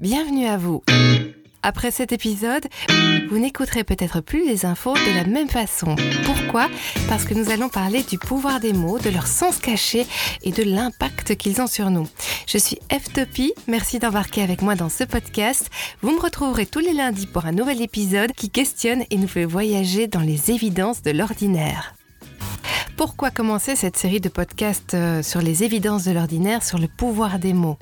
Bienvenue à vous. Après cet épisode, vous n'écouterez peut-être plus les infos de la même façon. Pourquoi? Parce que nous allons parler du pouvoir des mots, de leur sens caché et de l'impact qu'ils ont sur nous. Je suis F-Topie, merci d'embarquer avec moi dans ce podcast. Vous me retrouverez tous les lundis pour un nouvel épisode qui questionne et nous fait voyager dans les évidences de l'ordinaire. Pourquoi commencer cette série de podcasts euh, sur les évidences de l'ordinaire, sur le pouvoir des mots?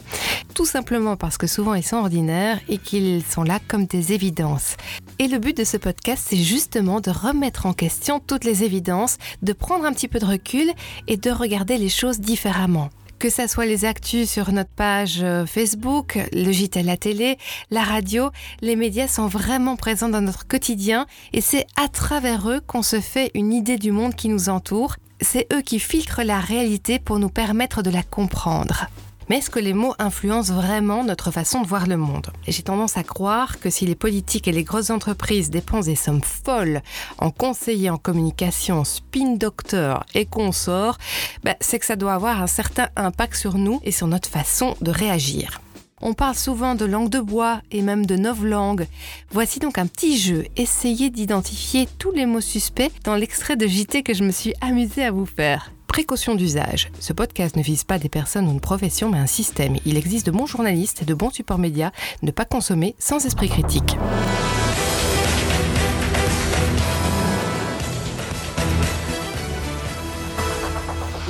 Tout simplement parce que souvent ils sont ordinaires et qu'ils sont là comme des évidences. Et le but de ce podcast, c'est justement de remettre en question toutes les évidences, de prendre un petit peu de recul et de regarder les choses différemment que ce soit les actus sur notre page euh, Facebook, le JT à la télé, la radio, les médias sont vraiment présents dans notre quotidien et c'est à travers eux qu'on se fait une idée du monde qui nous entoure. C'est eux qui filtrent la réalité pour nous permettre de la comprendre. Mais est-ce que les mots influencent vraiment notre façon de voir le monde? J'ai tendance à croire que si les politiques et les grosses entreprises dépensent des sommes folles en conseillers en communication, spin doctor et consorts, bah, c'est que ça doit avoir un certain impact sur nous et sur notre façon de réagir. On parle souvent de langue de bois et même de novlangue. Voici donc un petit jeu. Essayez d'identifier tous les mots suspects dans l'extrait de JT que je me suis amusée à vous faire. Précaution d'usage. Ce podcast ne vise pas des personnes ou une profession, mais un système. Il existe de bons journalistes et de bons supports médias. Ne pas consommer sans esprit critique.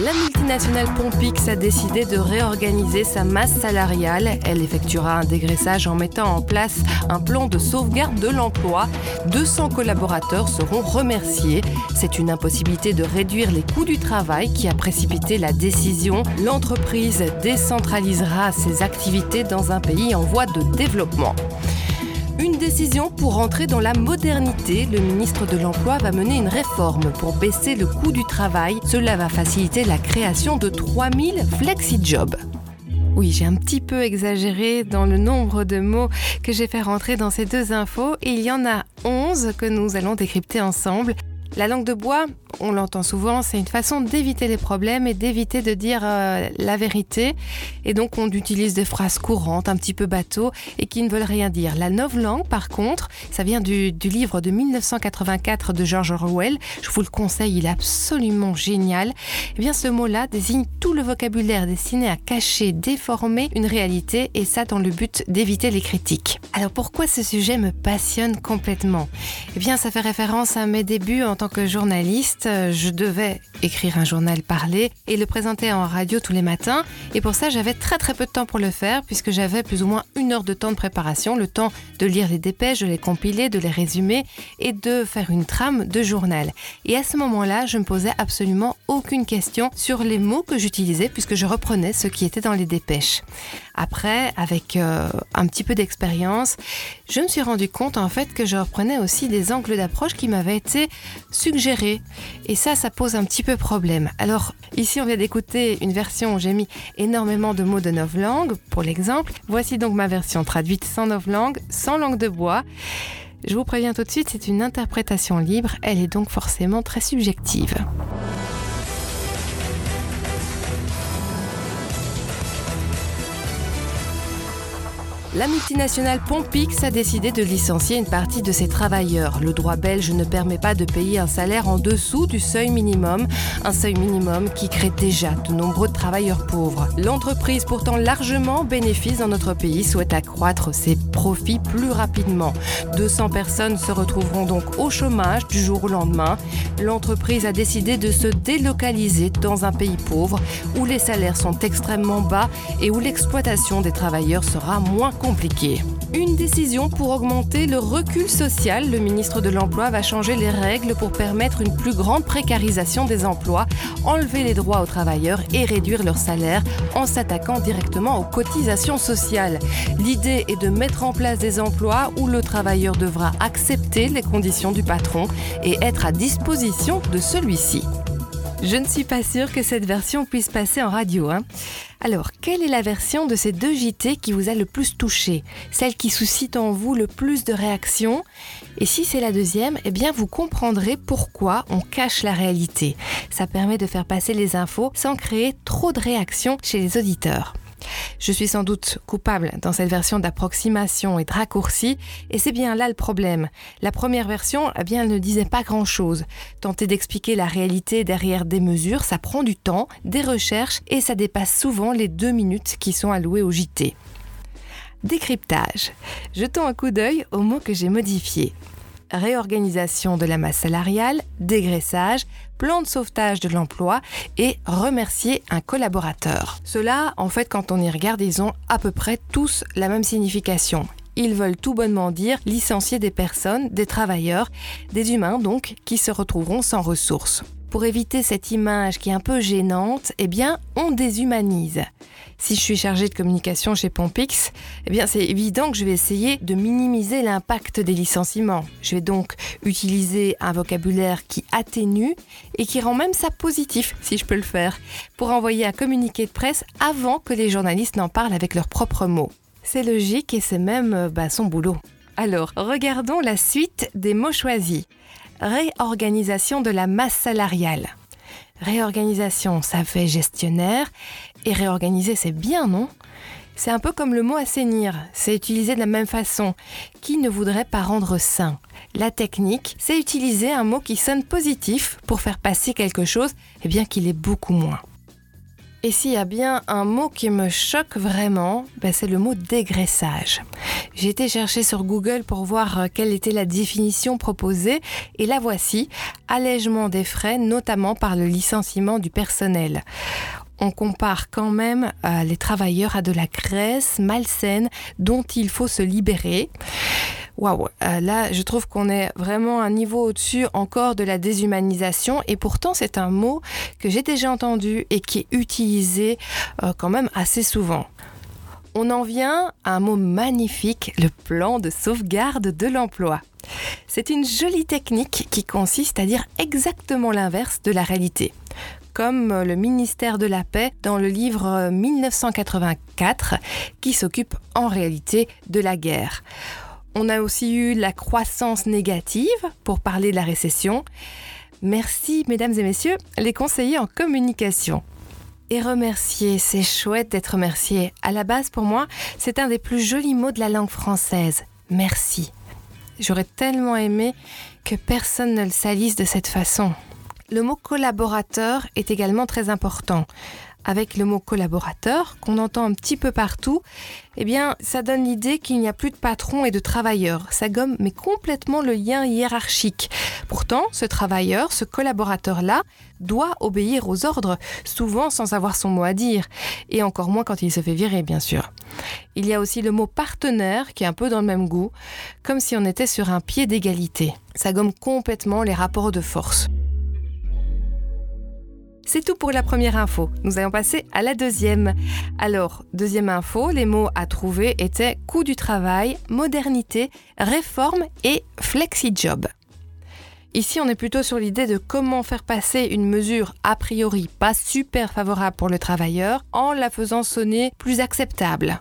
La multinationale Pompix a décidé de réorganiser sa masse salariale. Elle effectuera un dégraissage en mettant en place un plan de sauvegarde de l'emploi. 200 collaborateurs seront remerciés. C'est une impossibilité de réduire les coûts du travail qui a précipité la décision. L'entreprise décentralisera ses activités dans un pays en voie de développement. Une décision pour entrer dans la modernité. Le ministre de l'Emploi va mener une réforme pour baisser le coût du travail. Cela va faciliter la création de 3000 flexi-jobs. Oui, j'ai un petit peu exagéré dans le nombre de mots que j'ai fait rentrer dans ces deux infos. il y en a 11 que nous allons décrypter ensemble. La langue de bois, on l'entend souvent, c'est une façon d'éviter les problèmes et d'éviter de dire euh, la vérité. Et donc on utilise des phrases courantes, un petit peu bateau, et qui ne veulent rien dire. La langue, par contre, ça vient du, du, livre de 1984 de George Orwell. Je vous le conseille, il est absolument génial. Eh bien, ce mot-là désigne tout le vocabulaire destiné à cacher, déformer une réalité, et ça dans le but d'éviter les critiques. Alors pourquoi ce sujet me passionne complètement? Eh bien, ça fait référence à mes débuts en tant que journaliste euh, je devais écrire un journal parlé et le présenter en radio tous les matins. Et pour ça, j'avais très très peu de temps pour le faire puisque j'avais plus ou moins une heure de temps de préparation, le temps de lire les dépêches, de les compiler, de les résumer et de faire une trame de journal. Et à ce moment-là, je me posais absolument aucune question sur les mots que j'utilisais puisque je reprenais ce qui était dans les dépêches. Après, avec euh, un petit peu d'expérience, je me suis rendu compte en fait que je reprenais aussi des angles d'approche qui m'avaient été suggérés. Et ça, ça pose un petit peu problème. Alors, ici, on vient d'écouter une version où j'ai mis énormément de mots de novlangue, pour l'exemple. Voici donc ma version traduite sans novlangue, sans langue de bois. Je vous préviens tout de suite, c'est une interprétation libre, elle est donc forcément très subjective. La multinationale Pompix a décidé de licencier une partie de ses travailleurs. Le droit belge ne permet pas de payer un salaire en dessous du seuil minimum, un seuil minimum qui crée déjà de nombreux travailleurs pauvres. L'entreprise, pourtant largement bénéfice dans notre pays, souhaite accroître ses profits plus rapidement. 200 personnes se retrouveront donc au chômage du jour au lendemain. L'entreprise a décidé de se délocaliser dans un pays pauvre où les salaires sont extrêmement bas et où l'exploitation des travailleurs sera moins Une décision pour augmenter le recul social. Le ministre de l'Emploi va changer les règles pour permettre une plus grande précarisation des emplois, enlever les droits aux travailleurs et réduire leur salaire en s'attaquant directement aux cotisations sociales. L'idée est de mettre en place des emplois où le travailleur devra accepter les conditions du patron et être à disposition de celui-ci. Je ne suis pas sûre que cette version puisse passer en radio. Hein. Alors, quelle est la version de ces deux JT qui vous a le plus touché? Celle qui suscite en vous le plus de réactions? Et si c'est la deuxième, eh bien vous comprendrez pourquoi on cache la réalité. Ça permet de faire passer les infos sans créer trop de réactions chez les auditeurs. Je suis sans doute coupable dans cette version d'approximation et de raccourci, et c'est bien là le problème. La première version, eh bien, ne disait pas grand-chose. Tenter d'expliquer la réalité derrière des mesures, ça prend du temps, des recherches, et ça dépasse souvent les deux minutes qui sont allouées au JT. Décryptage. Jetons un coup d'œil aux mots que j'ai modifiés réorganisation de la masse salariale, dégraissage, plan de sauvetage de l'emploi et remercier un collaborateur. Cela, en fait, quand on y regarde, ils ont à peu près tous la même signification. Ils veulent tout bonnement dire licencier des personnes, des travailleurs, des humains donc, qui se retrouveront sans ressources. Pour éviter cette image qui est un peu gênante, eh bien, on déshumanise. Si je suis chargée de communication chez Pompix, eh bien, c'est évident que je vais essayer de minimiser l'impact des licenciements. Je vais donc utiliser un vocabulaire qui atténue et qui rend même ça positif, si je peux le faire, pour envoyer un communiqué de presse avant que les journalistes n'en parlent avec leurs propres mots. C'est logique et c'est même euh, bah, son boulot. Alors, regardons la suite des mots choisis réorganisation de la masse salariale. Réorganisation, ça fait gestionnaire, et réorganiser, c'est bien, non? C'est un peu comme le mot assainir, c'est utilisé de la même façon. Qui ne voudrait pas rendre sain? La technique, c'est utiliser un mot qui sonne positif pour faire passer quelque chose, et eh bien qu'il est beaucoup moins. Et s'il y a bien un mot qui me choque vraiment, ben c'est le mot dégraissage. J'ai été chercher sur Google pour voir euh, quelle était la définition proposée et la voici, allègement des frais, notamment par le licenciement du personnel on compare quand même euh, les travailleurs à de la graisse malsaine dont il faut se libérer. Waouh, euh, là je trouve qu'on est vraiment un niveau au-dessus encore de la déshumanisation et pourtant c'est un mot que j'ai déjà entendu et qui est utilisé euh, quand même assez souvent. On en vient à un mot magnifique, le plan de sauvegarde de l'emploi. C'est une jolie technique qui consiste à dire exactement l'inverse de la réalité comme le ministère de la Paix dans le livre 1984 qui s'occupe en réalité de la guerre. On a aussi eu la croissance négative pour parler de la récession. Merci, mesdames et messieurs, les conseillers en communication. Et remercier, c'est chouette d'être remercié. À la base, pour moi, c'est un des plus jolis mots de la langue française. Merci. J'aurais tellement aimé que personne ne le salisse de cette façon. Le mot collaborateur est également très important avec le mot collaborateur, qu'on entend un petit peu partout, eh bien, ça donne l'idée qu'il n'y a plus de patron et de travailleur. Ça gomme mais complètement le lien hiérarchique. Pourtant, ce travailleur, ce collaborateur-là, doit obéir aux ordres, souvent sans avoir son mot à dire, et encore moins quand il se fait virer, bien sûr. Il y a aussi le mot partenaire qui est un peu dans le même goût, comme si on était sur un pied d'égalité. Ça gomme complètement les rapports de force. C'est tout pour la première info. Nous allons passer à la deuxième. Alors, deuxième info, les mots à trouver étaient coût du travail, modernité, réforme et flexi-job. Ici, on est plutôt sur l'idée de comment faire passer une mesure a priori pas super favorable pour le travailleur en la faisant sonner plus acceptable.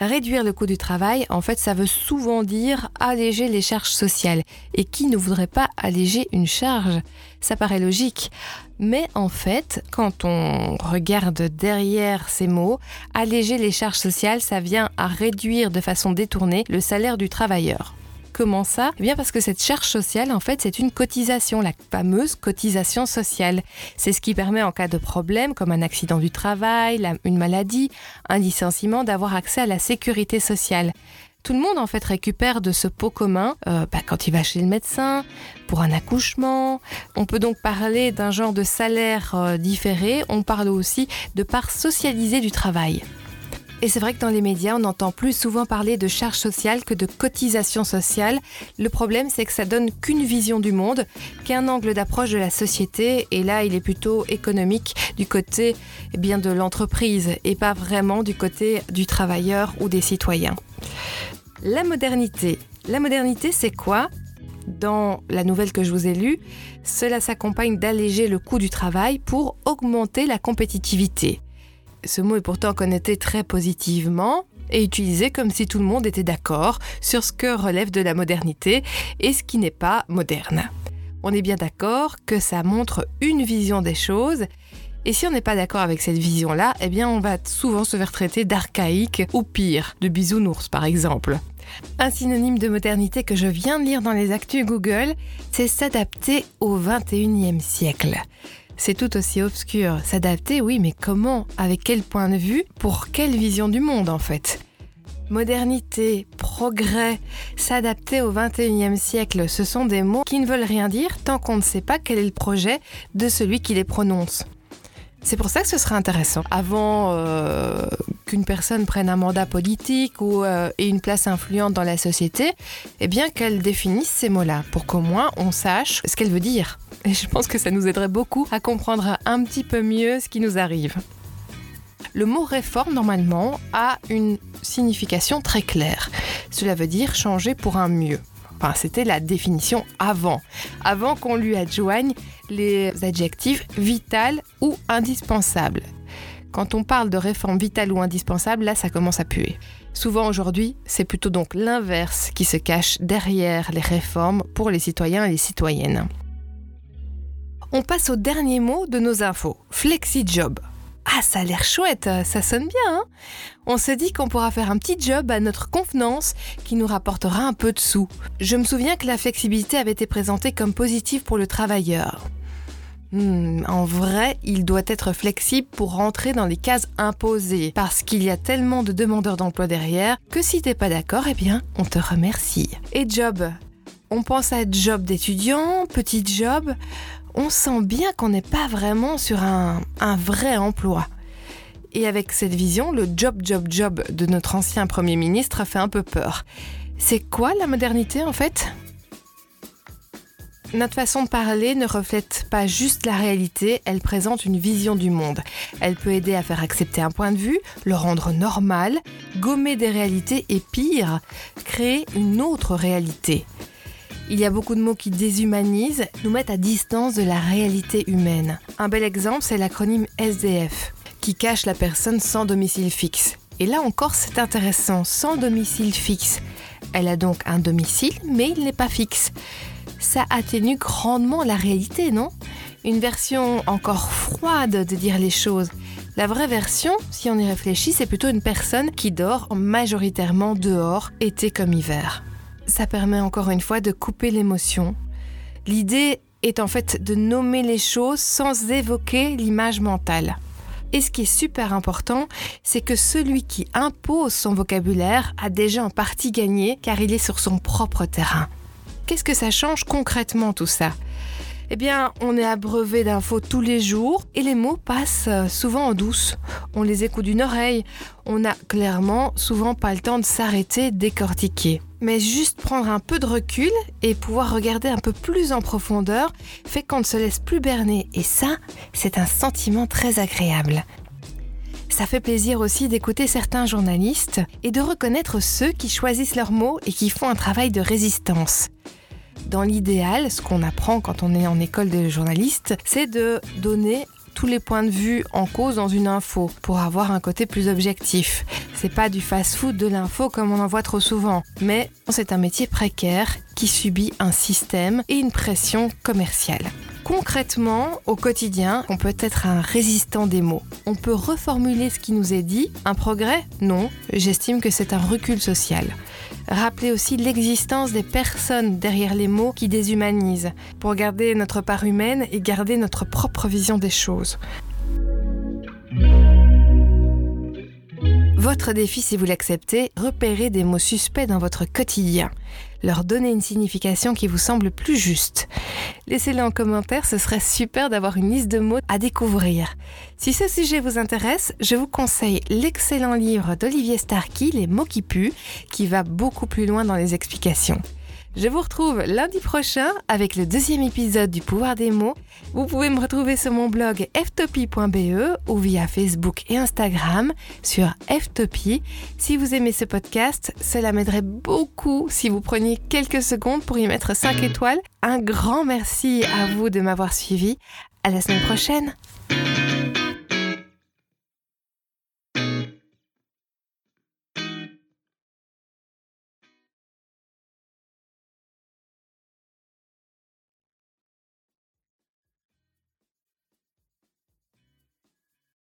Réduire le coût du travail, en fait, ça veut souvent dire alléger les charges sociales. Et qui ne voudrait pas alléger une charge? Ça paraît logique. Mais en fait, quand on regarde derrière ces mots, alléger les charges sociales, ça vient à réduire de façon détournée le salaire du travailleur. Comment ça? Eh bien parce que cette charge sociale, en fait, c'est une cotisation, la fameuse cotisation sociale. C'est ce qui permet en cas de problème, comme un accident du travail, une maladie, un licenciement, d'avoir accès à la sécurité sociale. Tout le monde en fait récupère de ce pot commun euh, bah, quand il va chez le médecin, pour un accouchement. On peut donc parler d'un genre de salaire euh, différé. On parle aussi de part socialisée du travail. Et c'est vrai que dans les médias, on entend plus souvent parler de charge sociale que de cotisation sociale. Le problème, c'est que ça donne qu'une vision du monde, qu'un angle d'approche de la société, et là, il est plutôt économique du côté eh bien, de l'entreprise et pas vraiment du côté du travailleur ou des citoyens. La modernité. La modernité, c'est quoi? Dans la nouvelle que je vous ai lue, cela s'accompagne d'alléger le coût du travail pour augmenter la compétitivité. Ce mot est pourtant connoté très positivement et utilisé comme si tout le monde était d'accord sur ce que relève de la modernité et ce qui n'est pas moderne. On est bien d'accord que ça montre une vision des choses Et si on n'est pas d'accord avec cette vision-là, eh bien on va souvent se faire traiter d'archaïque ou pire, de bisounours par exemple. Un synonyme de modernité que je viens de lire dans les actus Google, c'est s'adapter au 21e siècle. C'est tout aussi obscur. S'adapter, oui, mais comment? Avec quel point de vue? Pour quelle vision du monde en fait? Modernité, progrès, s'adapter au 21e siècle, ce sont des mots qui ne veulent rien dire tant qu'on ne sait pas quel est le projet de celui qui les prononce. C'est pour ça que ce serait intéressant, avant euh, qu'une personne prenne un mandat politique ou euh, ait une place influente dans la société, eh bien qu'elle définisse ces mots-là, pour qu'au moins on sache ce qu'elle veut dire. Et je pense que ça nous aiderait beaucoup à comprendre un petit peu mieux ce qui nous arrive. Le mot réforme, normalement, a une signification très claire. Cela veut dire changer pour un mieux. C'était la définition avant, avant qu'on lui adjoigne les adjectifs vital ou indispensable. Quand on parle de réforme vitale ou indispensable, là, ça commence à puer. Souvent aujourd'hui, c'est plutôt donc l'inverse qui se cache derrière les réformes pour les citoyens et les citoyennes. On passe au dernier mot de nos infos, flexi-job. Ah, ça a l'air chouette, ça sonne bien. Hein On se dit qu'on pourra faire un petit job à notre convenance qui nous rapportera un peu de sous. Je me souviens que la flexibilité avait été présentée comme positive pour le travailleur. Hmm, en vrai, il doit être flexible pour rentrer dans les cases imposées, parce qu'il y a tellement de demandeurs d'emploi derrière que si t'es pas d'accord, eh bien, on te remercie. Et job? On pense à job d'étudiant, petit job on sent bien qu'on n'est pas vraiment sur un, vrai emploi. Et avec cette vision, le job, job, job de notre ancien Premier ministre fait un peu peur. C'est quoi la modernité en fait? Notre façon de parler ne reflète pas juste la réalité, elle présente une vision du monde. Elle peut aider à faire accepter un point de vue, le rendre normal, gommer des réalités et pire, créer une autre réalité. Il y a beaucoup de mots qui déshumanisent, nous mettent à distance de la réalité humaine. Un bel exemple, c'est l'acronyme SDF, qui cache la personne sans domicile fixe. Et là encore, c'est intéressant, sans domicile fixe. Elle a donc un domicile, mais il n'est pas fixe. Ça atténue grandement la réalité, non? Une version encore froide de dire les choses. La vraie version, si on y réfléchit, c'est plutôt une personne qui dort majoritairement dehors, été comme hiver ça permet encore une fois de couper l'émotion. L'idée est en fait de nommer les choses sans évoquer l'image mentale. Et ce qui est super important, c'est que celui qui impose son vocabulaire a déjà en partie gagné car il est sur son propre terrain. Qu'est-ce que ça change concrètement tout ça? Eh bien, on est abreuvé d'infos tous les jours et les mots passent euh, souvent en douce. On les écoute d'une oreille. On n'a clairement souvent pas le temps de s'arrêter, décortiquer. Mais juste prendre un peu de recul et pouvoir regarder un peu plus en profondeur fait qu'on ne se laisse plus berner. Et ça, c'est un sentiment très agréable. Ça fait plaisir aussi d'écouter certains journalistes et de reconnaître ceux qui choisissent leurs mots et qui font un travail de résistance. Dans l'idéal, ce qu'on apprend quand on est en école de journaliste, c'est de donner tous les points de vue en cause dans une info pour avoir un côté plus objectif. C'est pas du fast-food de l'info comme on en voit trop souvent, mais c'est un métier précaire qui subit un système et une pression commerciale. Concrètement, au quotidien, on peut être un résistant des mots. On peut reformuler ce qui nous est dit. Un progrès? Non, j'estime que c'est un recul social. Rappeler aussi l'existence des personnes derrière les mots qui déshumanisent, pour garder notre part humaine et garder notre propre vision des choses. Votre défi, si vous l'acceptez, repérez des mots suspects dans votre quotidien. Leur donner une signification qui vous semble plus juste. Laissez-le en commentaire, ce serait super d'avoir une liste de mots à découvrir. Si ce sujet vous intéresse, je vous conseille l'excellent livre d'Olivier Starkey, Les mots qui puent, qui va beaucoup plus loin dans les explications. Je vous retrouve lundi prochain avec le deuxième épisode du pouvoir des mots. Vous pouvez me retrouver sur mon blog ftopie.be ou via Facebook et Instagram sur ftopie. Si vous aimez ce podcast, cela m'aiderait beaucoup si vous preniez quelques secondes pour y mettre 5 étoiles. Un grand merci à vous de m'avoir suivi. À la semaine prochaine.